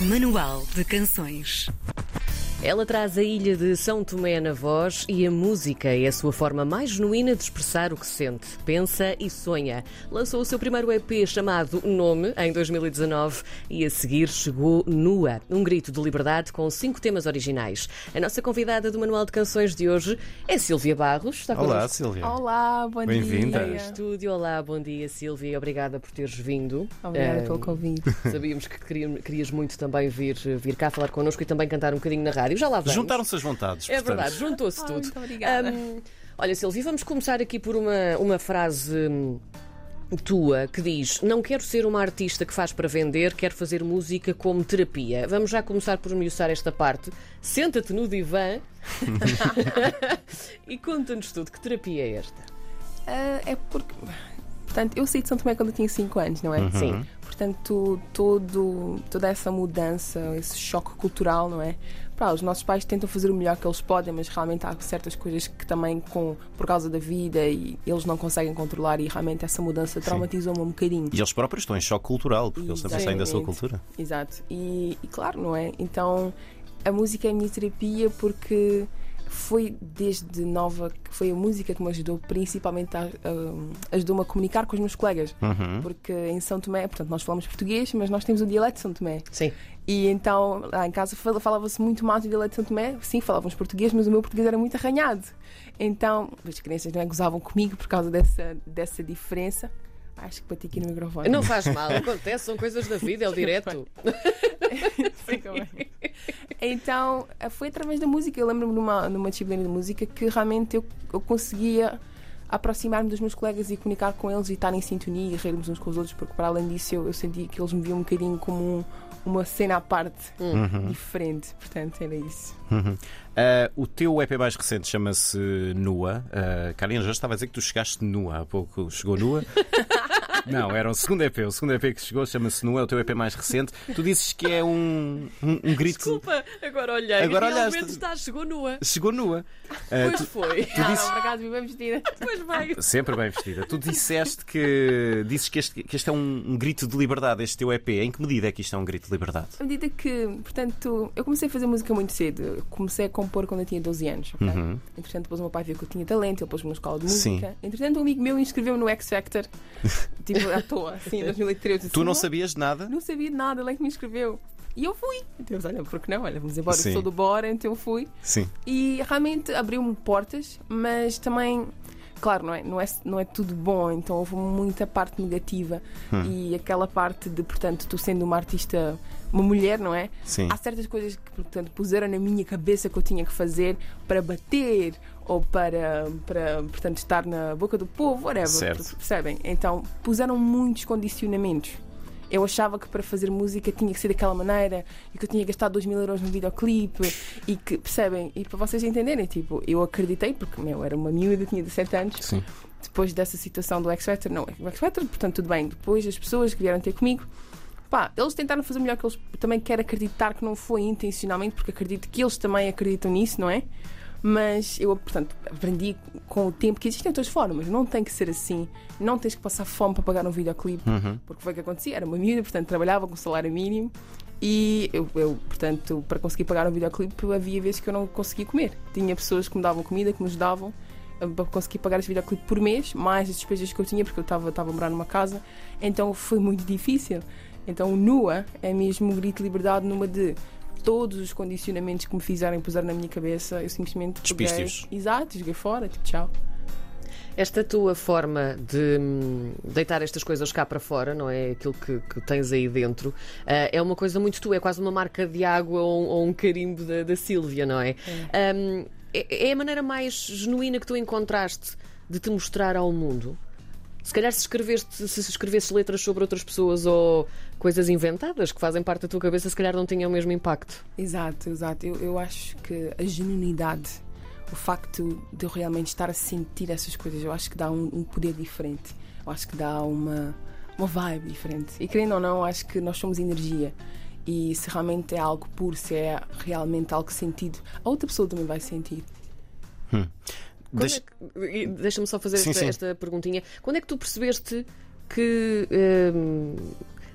Manual de Canções. Ela traz a ilha de São Tomé na voz e a música é a sua forma mais genuína de expressar o que sente, pensa e sonha. Lançou o seu primeiro EP chamado Nome em 2019 e a seguir chegou Nua, um grito de liberdade com cinco temas originais. A nossa convidada do Manual de Canções de hoje é Silvia Barros. Está Olá, connosco Silvia. Olá, bom Bem-vinda. dia. no estúdio. Olá, bom dia Silvia obrigada por teres vindo. Obrigada Eh, pelo convite. Sabíamos que querias muito também vir, vir cá falar connosco e também cantar um bocadinho na rádio. Já lá vamos. Juntaram-se as vontades. É portanto. verdade, juntou-se tudo. muito obrigada. Hum, olha, Silvia, vamos começar aqui por uma, uma frase hum, tua que diz: Não quero ser uma artista que faz para vender, quero fazer música como terapia. Vamos já começar por esmiuçar esta parte. Senta-te no divã e conta-nos tudo. Que terapia é esta? Ah, é porque. Portanto, eu saí de São Tomé quando eu tinha 5 anos, não é? Uhum. Sim. Portanto, todo, toda essa mudança, esse choque cultural, não é? Pá, os nossos pais tentam fazer o melhor que eles podem, mas realmente há certas coisas que também, com, por causa da vida, e eles não conseguem controlar, e realmente essa mudança traumatizou-me um bocadinho. E eles próprios estão em choque cultural, porque eles também saem da sua Exatamente. cultura. Exato. E, e claro, não é? Então a música é a minha terapia porque foi desde nova que foi a música que me ajudou principalmente a, a- ajudou-me a comunicar com os meus colegas. Uhum. Porque em São Tomé, portanto, nós falamos português, mas nós temos o dialeto de São Tomé. Sim. E então lá em casa fal- falava-se muito mais o dialeto de São Tomé. Sim, falávamos português, mas o meu português era muito arranhado. Então as crianças não é, gozavam comigo por causa dessa, dessa diferença. Acho que bati aqui no microfone. Não faz mal, acontece, são coisas da vida, é o direto. Então, foi através da música. Eu lembro-me numa, numa disciplina de música que realmente eu, eu conseguia aproximar-me dos meus colegas e comunicar com eles e estar em sintonia e rirmos uns com os outros, porque para além disso eu, eu sentia que eles me viam um bocadinho como um- uma cena à parte, diferente. Portanto, era isso. Uhum. Ah, o teu EP mais recente chama-se Nua. Uh, Karina, já estava a dizer que tu chegaste nua há pouco. Chegou nua? Não, era o segundo EP. O segundo EP que chegou chama-se Nua, é o teu EP mais recente. Tu dizes que é um, um, um grito. Desculpa, agora olhei. Agora Realmente olhaste. está, chegou nua. Chegou nua. Ah, Pois tu- foi. não, não, por acaso, bem vestida. Pois bem. Sempre bem vestida. Tu disseste que dizes que este, que este é um, um grito de liberdade, este teu EP. Em que medida é que isto é um grito de liberdade? À medida que, portanto, eu comecei a fazer música muito cedo. Eu comecei a compor quando eu tinha 12 anos. ok? Uhum. Entretanto, depois o meu pai viu que eu tinha talento, ele pôs-me na escola de Sim. música. Entretanto, um amigo meu inscreveu-me no X Factor, tipo, à toa, assim, em 2013. Eu disse, Tu não sabias de nada? Não sabia de nada, ele é que me inscreveu. E eu fui. Então, olha, por que não? Olha, vamos embora, Sim. eu sou do Bora, então eu fui. Sim. E realmente abriu-me portas, mas também, claro, não é, não, é, não é tudo bom, então houve muita parte negativa. Hum. E aquela parte de, portanto, tu sendo uma artista, uma mulher, não é? Sim. Há certas coisas que, portanto, puseram na minha cabeça que eu tinha que fazer para bater ou para, para portanto, estar na boca do povo, whatever. Certo. Percebem? Então, puseram muitos condicionamentos. Eu achava que para fazer música tinha que ser daquela maneira e que eu tinha gastado 2 mil euros no videoclipe e que, percebem? E para vocês entenderem, tipo, eu acreditei, porque, meu, era uma miúda, tinha 17 anos, Sim. depois dessa situação do X Factor, não, o X Factor, portanto, tudo bem. Depois as pessoas que vieram ter comigo, pá, eles tentaram fazer melhor que eles. Também quero acreditar que não foi intencionalmente, porque acredito que eles também acreditam nisso, não é? Mas eu, portanto, aprendi com o tempo que existem outras formas, não tem que ser assim, não tens que passar fome para pagar um videoclipe, Uhum. porque foi o que acontecia, era uma miúda, portanto, trabalhava com salário mínimo. E eu, eu, portanto, para conseguir pagar um videoclipe, havia vezes que eu não conseguia comer. Tinha pessoas que me davam comida, que me ajudavam a- para conseguir pagar esse videoclipe por mês, mais as despesas que eu tinha, porque eu estava a morar numa casa. Então foi muito difícil. Então, o nua é mesmo um grito de liberdade numa de todos os condicionamentos que me fizeram e puseram na minha cabeça, eu simplesmente peguei-. Exato, joguei fora, tipo, tchau. Esta tua forma de hum, deitar estas coisas cá para fora, não é? Aquilo que, que tens aí dentro, ah, é uma coisa muito tua, é quase uma marca de água ou, um- ou um carimbo da, da Sílvia, não é? Hum, é? É a maneira mais genuína que tu encontraste de te mostrar ao mundo? Se calhar se escreveste, se escrevesses letras sobre outras pessoas ou coisas inventadas que fazem parte da tua cabeça, se calhar não tinham o mesmo impacto. Exato, exato. Eu, eu acho que a genuinidade, o facto de eu realmente estar a sentir essas coisas, eu acho que dá um, um poder diferente. Eu acho que dá uma, uma vibe diferente. E querendo ou não, eu acho que nós somos energia. E se realmente é algo puro, se é realmente algo sentido, a outra pessoa também vai sentir. Quando Deixa- é que- Deixa-me só fazer Sim, esta, sim. esta perguntinha. Quando é que tu percebeste que hum,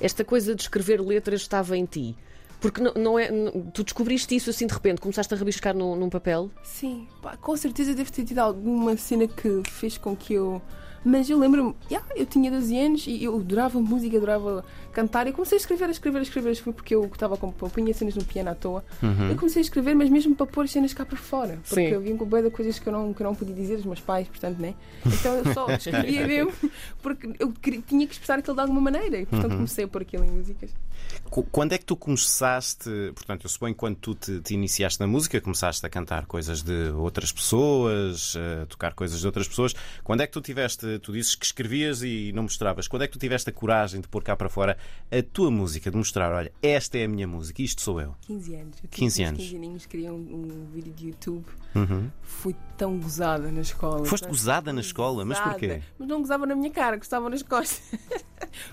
esta coisa de escrever letras estava em ti? Porque não, não é. não- tu descobriste isso assim de repente, começaste a rabiscar num, num papel. Sim, pá, com certeza deve ter tido alguma cena que fez com que eu. Mas eu lembro-me, yeah, eu tinha 12 anos e eu adorava música, adorava cantar. Eu comecei a escrever, a escrever, a escrever. Foi porque eu estava com. Eu punha cenas no piano à toa. Eu comecei a escrever, mas mesmo para pôr as cenas cá para fora. Porque Sim. eu vinha com boia de coisas que eu, não, que eu não podia dizer aos meus pais, portanto, né? Então eu só escrevia mesmo porque eu queria- tinha que expressar aquilo de alguma maneira. E portanto comecei a pôr aquilo em músicas. Qu- Quando é que tu começaste? Portanto, eu suponho que quando tu te, te iniciaste na música, começaste a cantar coisas de outras pessoas, a tocar coisas de outras pessoas. Quando é que tu tiveste? Tu dizes que escrevias e não mostravas. Quando é que tu tiveste a coragem de pôr cá para fora a tua música, de mostrar, olha, esta é a minha música, isto sou eu? 15 anos. Eu 15 tinha uns anos. 15 aninhos, queria um, um vídeo de YouTube. Uhum. Fui tão gozada na escola. Foste gozada na escola, mas gozada. porquê? Mas não gozava na minha cara, gostava nas costas.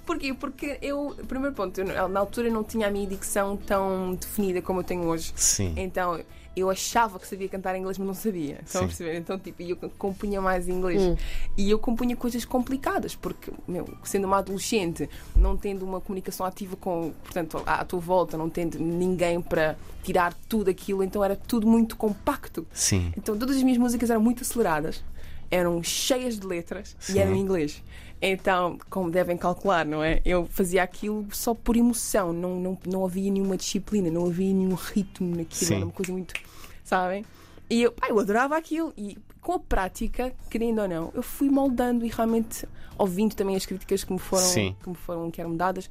Porquê? Porque eu, primeiro ponto, eu, na altura não tinha a minha dicção tão definida como eu tenho hoje. Sim. Então eu achava que sabia cantar inglês, mas não sabia. Estão a perceber? Então, tipo, eu compunha mais inglês. Hum. E eu compunha coisas complicadas, porque, meu, sendo uma adolescente, não tendo uma comunicação ativa com, portanto, à, à tua volta, não tendo ninguém para tirar tudo aquilo, então era tudo muito compacto. Sim. Então todas as minhas músicas eram muito aceleradas, eram cheias de letras Sim. e eram em inglês. Então, como devem calcular, não é? Eu fazia aquilo só por emoção, não, não, não havia nenhuma disciplina, não havia nenhum ritmo naquilo, Sim. era uma coisa muito. Sabem? E eu, pá, eu adorava aquilo e com a prática, querendo ou não, eu fui moldando e realmente ouvindo também as críticas que me foram, Sim. que me foram que eram dadas.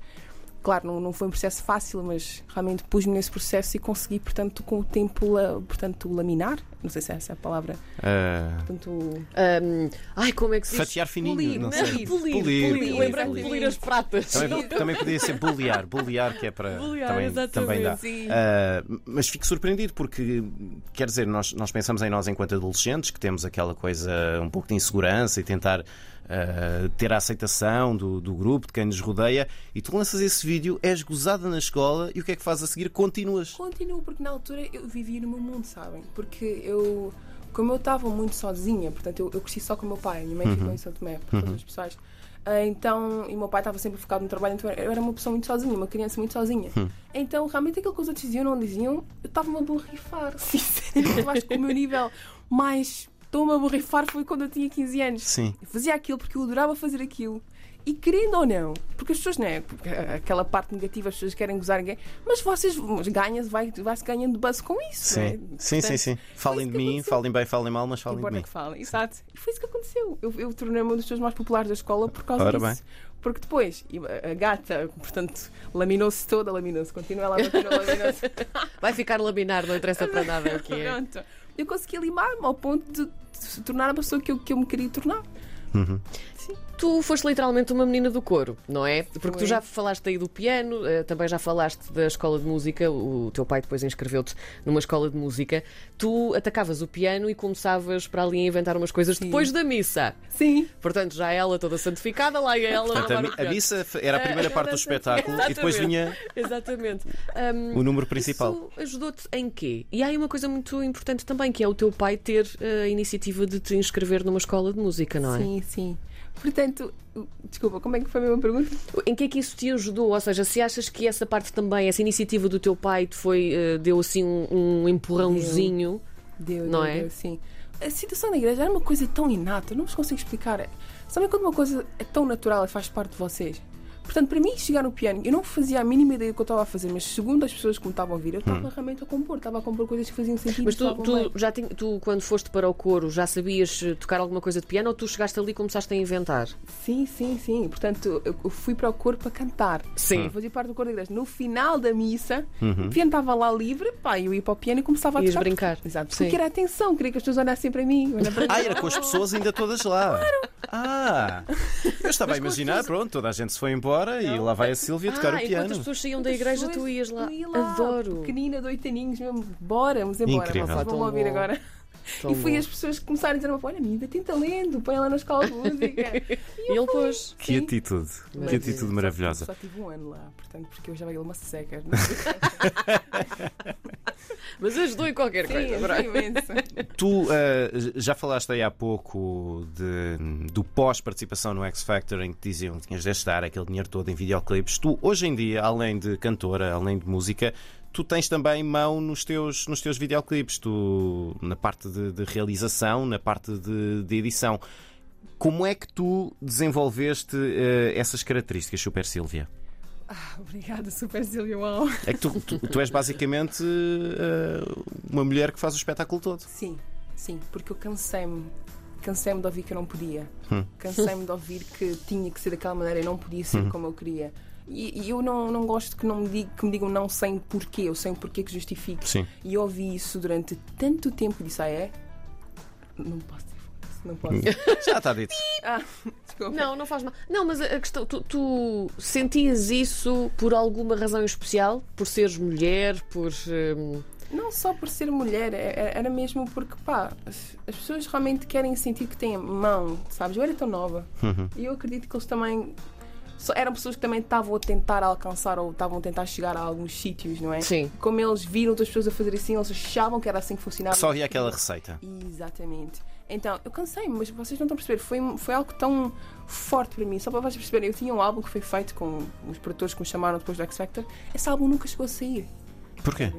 Claro, não, não foi um processo fácil, mas realmente pus-me nesse processo e consegui, portanto, com o tempo, la- portanto, laminar. Não sei se é essa a palavra. Ah, Portanto, Ahm, ai, como é que se diz? Fatiar fininho, Polir, não sei. Polir, Polir, polir, polir, Lembrando de polir. polir as pratas. também, também podia ser bullear, bullear que é para. Bullear, também, exatamente, também dá. sim. Ah, mas fico surpreendido porque, quer dizer, nós, nós pensamos em nós enquanto adolescentes que temos aquela coisa um pouco de insegurança e tentar ah, ter a aceitação do, do grupo, de quem nos rodeia, e tu lanças esse vídeo, és gozada na escola e o que é que fazes a seguir? Continuas. Continuo, porque na altura eu vivia no meu mundo, sabem? Porque eu, como eu estava muito sozinha, portanto, eu, eu cresci só com o meu pai, a minha mãe ficou em São Tomé, por todos os pessoais. Ah, Então, e o meu pai estava sempre focado no trabalho, então eu era uma pessoa muito sozinha, uma criança muito sozinha. Então, realmente, aquilo que os outros diziam ou não diziam, eu estava-me a borrifar. Sinceramente, eu acho que o meu nível mais estou-me a borrifar foi quando eu tinha 15 anos. Sim. Eu fazia aquilo porque eu adorava fazer aquilo. E querendo ou não, porque as pessoas, não é? Porque aquela parte negativa, as pessoas querem gozar ninguém, mas vocês ganham, vai, vai-se ganhando buzz com isso, não é? Sim, sim, sim, sim. Falem de mim, aconteceu. falem bem, falem mal, mas falem de mim. que falem, exato. E foi isso que aconteceu. Eu, eu tornei-me uma das pessoas mais populares da escola por causa Ora disso. Porque depois, a gata, portanto, laminou-se toda, laminou-se, continua a continua laminou-se. Vai ficar laminar, não interessa para nada o que é. Pronto. Eu consegui limar-me ao ponto de, de se tornar a pessoa que eu, que eu me queria tornar. Tu foste literalmente uma menina do coro, não é? Porque tu Foi. já falaste aí do piano, eh, também já falaste da escola de música, o teu pai depois inscreveu-te numa escola de música. Tu atacavas o piano e começavas para ali a inventar umas coisas Sim. depois da missa. Sim. Portanto, já ela toda santificada, lá ia ela Portanto, a, a missa era a primeira parte do espetáculo e depois vinha Exatamente. Ahm, o número principal. Isso ajudou-te em quê? E há aí uma coisa muito importante também, que é o teu pai ter eh, a iniciativa de te inscrever numa escola de música, não é? Sim, sim. Portanto, desculpa, como é que foi a mesma pergunta? Em que é que isso te ajudou? Ou seja, se achas que essa parte também, essa iniciativa do teu pai te foi, eh, deu assim um, um empurrãozinho? Deu, Não deu, é? deu, sim. A situação na igreja era uma coisa tão inata, não vos consigo explicar. Sabem quando uma coisa é tão natural e faz parte de vocês? Portanto, para mim, chegar no piano, eu não fazia a mínima ideia do que eu estava a fazer, mas segundo as pessoas que me estavam a ouvir, eu estava realmente a compor, estava a compor coisas que faziam sentido. Hum. Mas tu, tu já tinha- tu, quando foste para o coro, já sabias eh, tocar alguma coisa de piano ou tu chegaste ali e começaste a inventar? Sim, sim, sim. Portanto, eu fui para o coro para cantar. Sim. Eu fazia parte do coro da igreja. No final da missa, o piano estava lá livre, pá, eu ia para o piano e começava a Ias tocar. brincar. Exato. Sim. Porque era atenção, queria que as pessoas olhassem para mim. para Ah, era com as pessoas ainda todas lá. Ah, eu estava a imaginar, pronto, toda a gente se foi embora e lá vai a tocar ah, o enquanto piano. as pessoas saíam da igreja, tu ias lá. Ia lá, Adoro. Pequenina, de oito aninhos mesmo. Bora, vamos embora. Incrível. Vocês vão ouvir bom. agora. Tão e fui bom. as pessoas que começaram a dizer: Olha, a menina tem talento, põe ela na escola de música. E ele pôs. Que Sim. atitude, que Maravilha. atitude maravilhosa. Só tive um ano lá, portanto, porque eu já ele uma seca. Mas ajudou em qualquer Sim, coisa. é. Tu eh, já falaste aí há pouco de- do pós-participação no X Factor em que diziam que tinhas de estar aquele dinheiro todo em videoclipes. Tu, hoje em dia, além de cantora, além de música, tu tens também mão nos teus, nos teus videoclipes, tu, na parte de, de realização, na parte de, de edição. Como é que tu desenvolveste eh, essas características, Super Silvia? Ah, obrigada, Super Silvia. Uau. É que tu, tu- tu és basicamente eh, uma mulher que faz o espetáculo todo. Sim, sim, porque eu cansei-me. Cansei-me de ouvir que eu não podia. Hum. Cansei-me de ouvir que tinha que ser daquela maneira e não podia ser como eu queria. E, e eu não, não gosto que, não me dig- que me digam não sem porquê, eu sei um porquê que justifique. Sim. E eu ouvi isso durante tanto tempo e disse: Ah, é? Não posso dizer não posso. Já está dito. ah, desculpa. Não, não faz mal. Não, mas a questão, tu, tu sentias isso por alguma razão em especial? Por seres mulher, por. hum, Não só por ser mulher, é- é- era mesmo porque, pá, as as pessoas realmente querem sentir que têm mão, sabes? Eu era tão nova e eu acredito que eles também. Só- eram pessoas que também estavam a tentar alcançar ou estavam a tentar chegar a alguns sítios, não é? Sim. Como eles viram outras pessoas a fazer assim, eles achavam que era assim que funcionava. Só havia aquela receita. Exatamente. Então, eu cansei-me, mas vocês não estão a perceber. Foi, foi algo tão forte para mim. Só para vocês perceberem, eu tinha um álbum que foi feito com os produtores que me chamaram depois do X Factor. Esse álbum nunca chegou a sair. Porquê?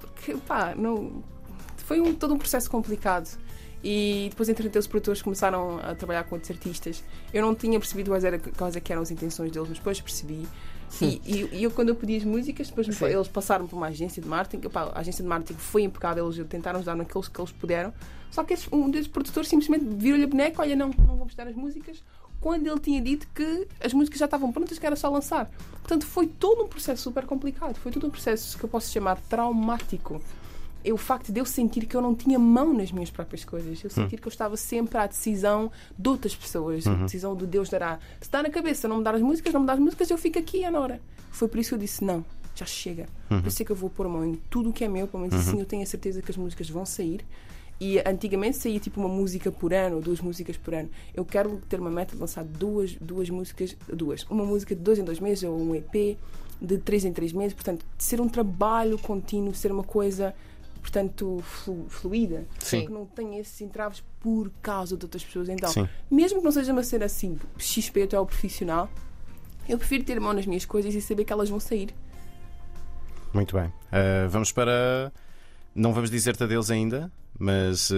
Porque, pá, não... foi um, todo um processo complicado. E depois, entretanto, os produtores começaram a trabalhar com outros artistas. Eu não tinha percebido quais, era, quais é que eram as intenções deles, mas depois percebi. E, e- e eu, quando eu pedi as músicas, depois me- eles passaram por uma agência de marketing. Pá, a agência de marketing foi impecável, eles tentaram ajudar naquilo que eles puderam. Só que esse- um desses produtores simplesmente virou-lhe a boneca: olha, não, não vou prestar as músicas. Quando ele tinha dito que as músicas já estavam prontas, que era só lançar. Portanto, foi todo um processo super complicado. Foi todo um processo que eu posso chamar traumático é o facto de eu sentir que eu não tinha mão nas minhas próprias coisas. Eu sentir que eu estava sempre à decisão de outras pessoas, a decisão do Deus dará. Se está na cabeça não me dar as músicas, não me dar as músicas, eu fico aqui, Anora. Foi por isso que eu disse: não, já chega. Eu sei que eu vou pôr a mão em tudo o que é meu, pelo menos assim eu tenho a certeza que as músicas vão sair. E antigamente saía tipo uma música por ano, ou duas músicas por ano. Eu quero ter uma meta de lançar duas, duas músicas, duas. Uma música de dois em dois meses, ou um EP de três em três meses. Portanto, ser um trabalho contínuo, ser uma coisa portanto, flu- fluida. Sim. Que não tenha esses entraves por causa de outras pessoas. Então, Sim. mesmo que não seja uma cena assim, XP até ao profissional, eu prefiro ter mão nas minhas coisas e saber que elas vão sair. Muito bem. Uh, vamos para. Não vamos dizer-te adeus ainda, mas uh,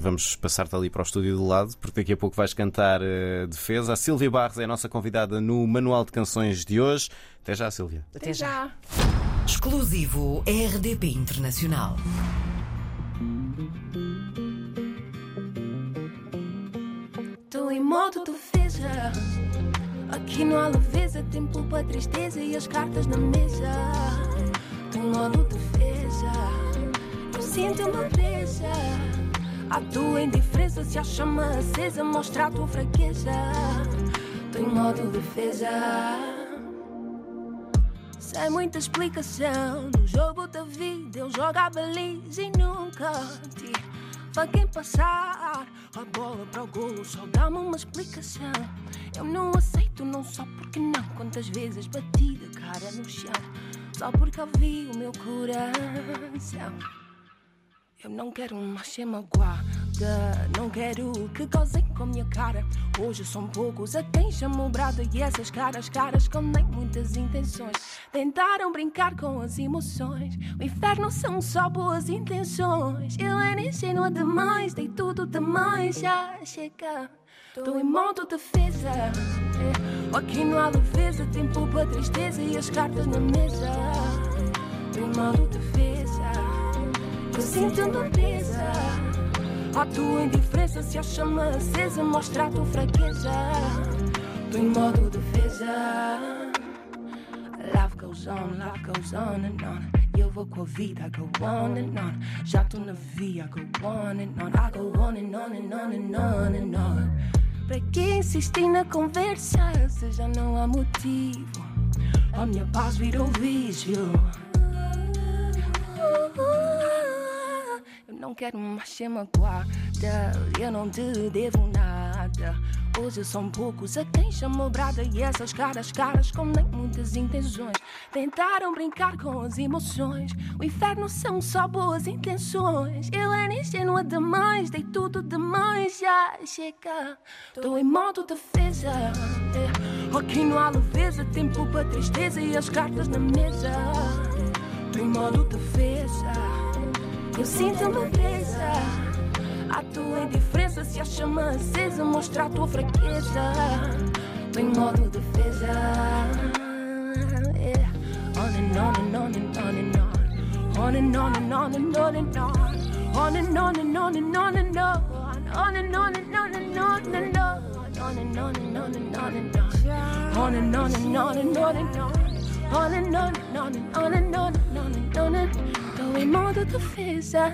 vamos passar-te ali para o estúdio do lado, porque daqui a pouco vais cantar uh, defesa. A Silvia Barros é a nossa convidada no Manual de Canções de hoje. Até já, Silvia. Até já. Exclusivo RDP Internacional. Tô em modo defesa. Aqui não há leveza, tempo para tristeza e as cartas na mesa. Tô em modo defesa. Eu sinto uma presa. A tua indiferença se a chama acesa mostra a tua fraqueza. Tô em modo defesa. Sem muita explicação. No jogo da vida eu jogo a baliza e nunca te Para quem passar. A bola para o golo Só dá-me uma explicação. Eu não aceito não só porque não. Quantas vezes bati de cara no chão Só porque ouvi o meu coração. Eu não quero mais ser não quero que causem com a minha cara. Hoje são poucos a quem chamam brada e essas caras, caras escondem muitas intenções. Tentaram brincar com as emoções. O inferno são só boas intenções. Eu era ingênua demais, dei tudo demais, já chega. Tô em modo defesa. é. Aqui não há leveza, tempo para tristeza e as cartas na mesa. Tô em modo defesa. Eu sinto uma presa. A tua indiferença se a chama acesa mostra a tua fraqueza. Tô em modo defesa. Life goes on, life goes on and on. Eu vou com a vida, I go on and on. Já tô na via, I go on and on. I go on and on and on and on and on. Pra que insistir na conversa se já não há motivo? A minha paz virou vício. Não quero mais ser magoada. Eu não te devo nada. Hoje são poucos a quem chamou brada e essas caras caras com nem muitas intenções. Tentaram brincar com as emoções. O inferno são só boas intenções. Eu era ingênua demais, dei tudo demais. Já chega, estou em modo defesa. É. Aqui não há leveza, tempo para tristeza e as cartas na mesa. Estou em modo defesa. Eu sinto-me presa. A tua indiferença se a chama acesa mostra a tua fraqueza. Tô em modo defesa. Yeah. On and on and on and on and on. On and on and on and on and on. On and on and on and on and on. On and on and on and on and on. On and on and on and on and on. On and on and on and on and on. On and on and on and on and on and on and on em modo defesa.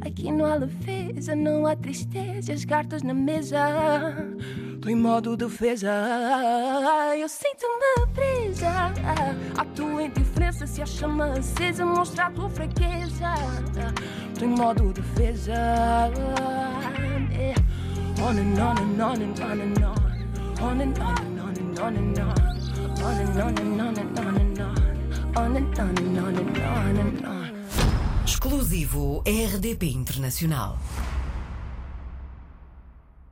Aqui não há leveza, não há tristeza, as cartas na mesa. Tô em modo defesa, eu sinto-me presa. A tua indiferença se a chama acesa, mostra a tua fraqueza. Tô em modo defesa. On and on and on and on and on. On and on and on and on and on. On and on and on and on and on. On and on and on and on and on. Exclusivo RDP Internacional.